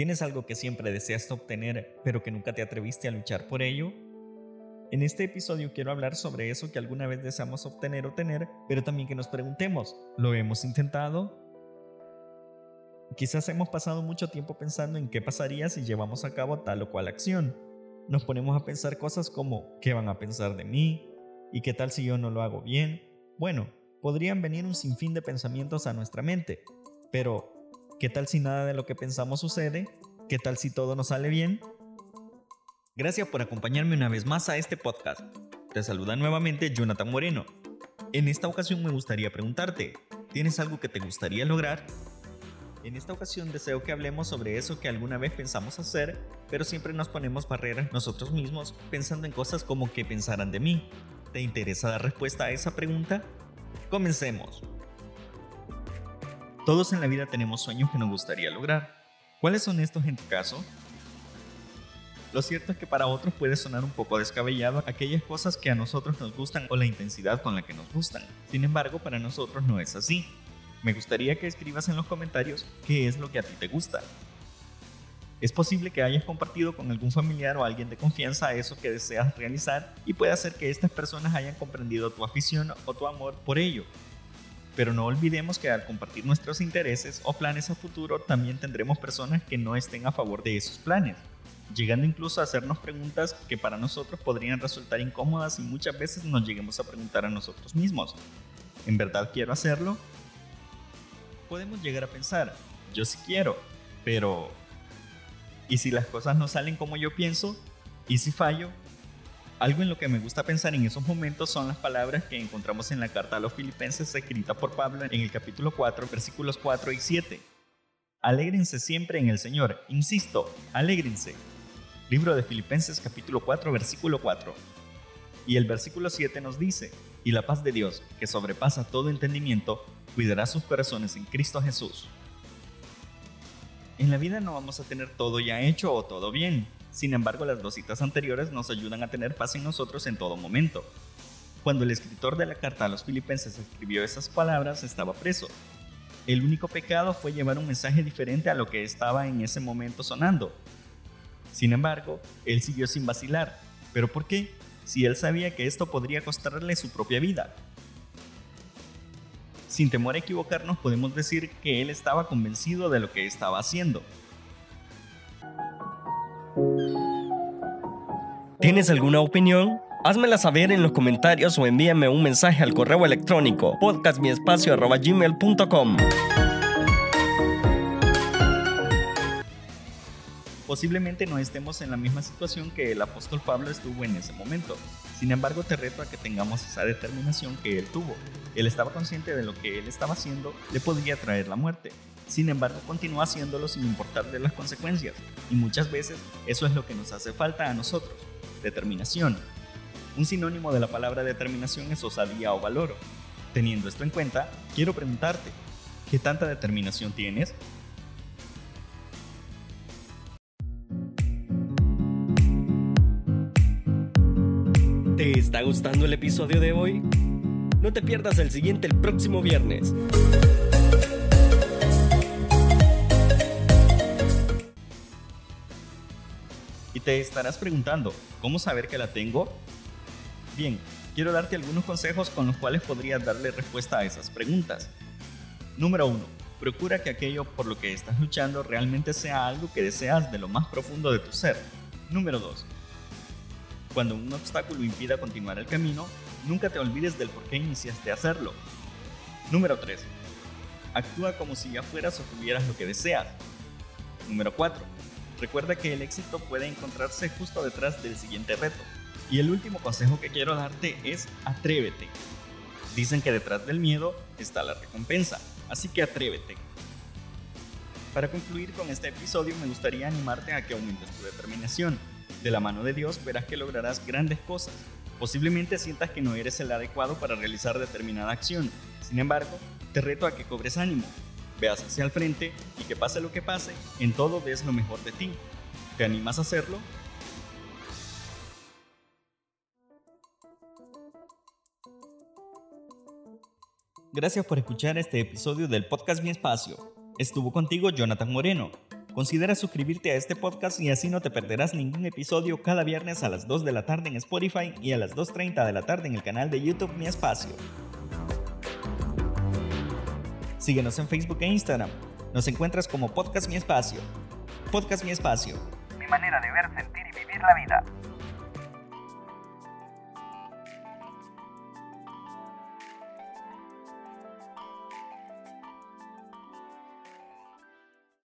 ¿Tienes algo que siempre deseaste obtener, pero que nunca te atreviste a luchar por ello? En este episodio quiero hablar sobre eso que alguna vez deseamos obtener o tener, pero también que nos preguntemos, ¿lo hemos intentado? Quizás hemos pasado mucho tiempo pensando en qué pasaría si llevamos a cabo tal o cual acción. Nos ponemos a pensar cosas como, ¿qué van a pensar de mí? ¿Y qué tal si yo no lo hago bien? Bueno, podrían venir un sinfín de pensamientos a nuestra mente, pero ¿Qué tal si nada de lo que pensamos sucede? ¿Qué tal si todo nos sale bien? Gracias por acompañarme una vez más a este podcast. Te saluda nuevamente Jonathan Moreno. En esta ocasión me gustaría preguntarte, ¿tienes algo que te gustaría lograr? En esta ocasión deseo que hablemos sobre eso que alguna vez pensamos hacer, pero siempre nos ponemos barreras nosotros mismos pensando en cosas como qué pensarán de mí. ¿Te interesa dar respuesta a esa pregunta? Comencemos. Todos en la vida tenemos sueños que nos gustaría lograr. ¿Cuáles son estos en tu caso? Lo cierto es que para otros puede sonar un poco descabellado aquellas cosas que a nosotros nos gustan o la intensidad con la que nos gustan. Sin embargo, para nosotros no es así. Me gustaría que escribas en los comentarios qué es lo que a ti te gusta. Es posible que hayas compartido con algún familiar o alguien de confianza eso que deseas realizar y puede hacer que estas personas hayan comprendido tu afición o tu amor por ello pero no olvidemos que al compartir nuestros intereses o planes a futuro también tendremos personas que no estén a favor de esos planes, llegando incluso a hacernos preguntas que para nosotros podrían resultar incómodas y muchas veces nos lleguemos a preguntar a nosotros mismos, ¿en verdad quiero hacerlo? Podemos llegar a pensar, yo sí quiero, pero ¿y si las cosas no salen como yo pienso? ¿Y si fallo? Algo en lo que me gusta pensar en esos momentos son las palabras que encontramos en la carta a los filipenses escrita por Pablo en el capítulo 4, versículos 4 y 7. Alégrense siempre en el Señor, insisto, alégrense. Libro de Filipenses capítulo 4, versículo 4. Y el versículo 7 nos dice, y la paz de Dios, que sobrepasa todo entendimiento, cuidará sus corazones en Cristo Jesús. En la vida no vamos a tener todo ya hecho o todo bien, sin embargo, las dos citas anteriores nos ayudan a tener paz en nosotros en todo momento. Cuando el escritor de la carta a los filipenses escribió esas palabras, estaba preso. El único pecado fue llevar un mensaje diferente a lo que estaba en ese momento sonando. Sin embargo, él siguió sin vacilar. ¿Pero por qué? Si él sabía que esto podría costarle su propia vida. Sin temor a equivocarnos, podemos decir que él estaba convencido de lo que estaba haciendo. ¿Tienes alguna opinión? Házmela saber en los comentarios o envíame un mensaje al correo electrónico podcastmiespacio.gmail.com Posiblemente no estemos en la misma situación que el apóstol Pablo estuvo en ese momento. Sin embargo, te reto a que tengamos esa determinación que él tuvo. Él estaba consciente de lo que él estaba haciendo le podría traer la muerte. Sin embargo, continúa haciéndolo sin importarle las consecuencias. Y muchas veces eso es lo que nos hace falta a nosotros. Determinación. Un sinónimo de la palabra determinación es osadía o valor. Teniendo esto en cuenta, quiero preguntarte, ¿qué tanta determinación tienes? ¿Te está gustando el episodio de hoy? No te pierdas el siguiente el próximo viernes. Y te estarás preguntando, ¿cómo saber que la tengo? Bien, quiero darte algunos consejos con los cuales podrías darle respuesta a esas preguntas. Número 1. Procura que aquello por lo que estás luchando realmente sea algo que deseas de lo más profundo de tu ser. Número 2. Cuando un obstáculo impida continuar el camino, nunca te olvides del por qué iniciaste a hacerlo. Número 3. Actúa como si ya fueras o tuvieras lo que deseas. Número 4 Recuerda que el éxito puede encontrarse justo detrás del siguiente reto. Y el último consejo que quiero darte es atrévete. Dicen que detrás del miedo está la recompensa, así que atrévete. Para concluir con este episodio me gustaría animarte a que aumentes tu determinación. De la mano de Dios verás que lograrás grandes cosas. Posiblemente sientas que no eres el adecuado para realizar determinada acción. Sin embargo, te reto a que cobres ánimo veas hacia el frente y que pase lo que pase, en todo ves lo mejor de ti. ¿Te animas a hacerlo? Gracias por escuchar este episodio del podcast Mi Espacio. Estuvo contigo Jonathan Moreno. Considera suscribirte a este podcast y así no te perderás ningún episodio cada viernes a las 2 de la tarde en Spotify y a las 2.30 de la tarde en el canal de YouTube Mi Espacio. Síguenos en Facebook e Instagram. Nos encuentras como Podcast Mi Espacio. Podcast Mi Espacio. Mi manera de ver, sentir y vivir la vida.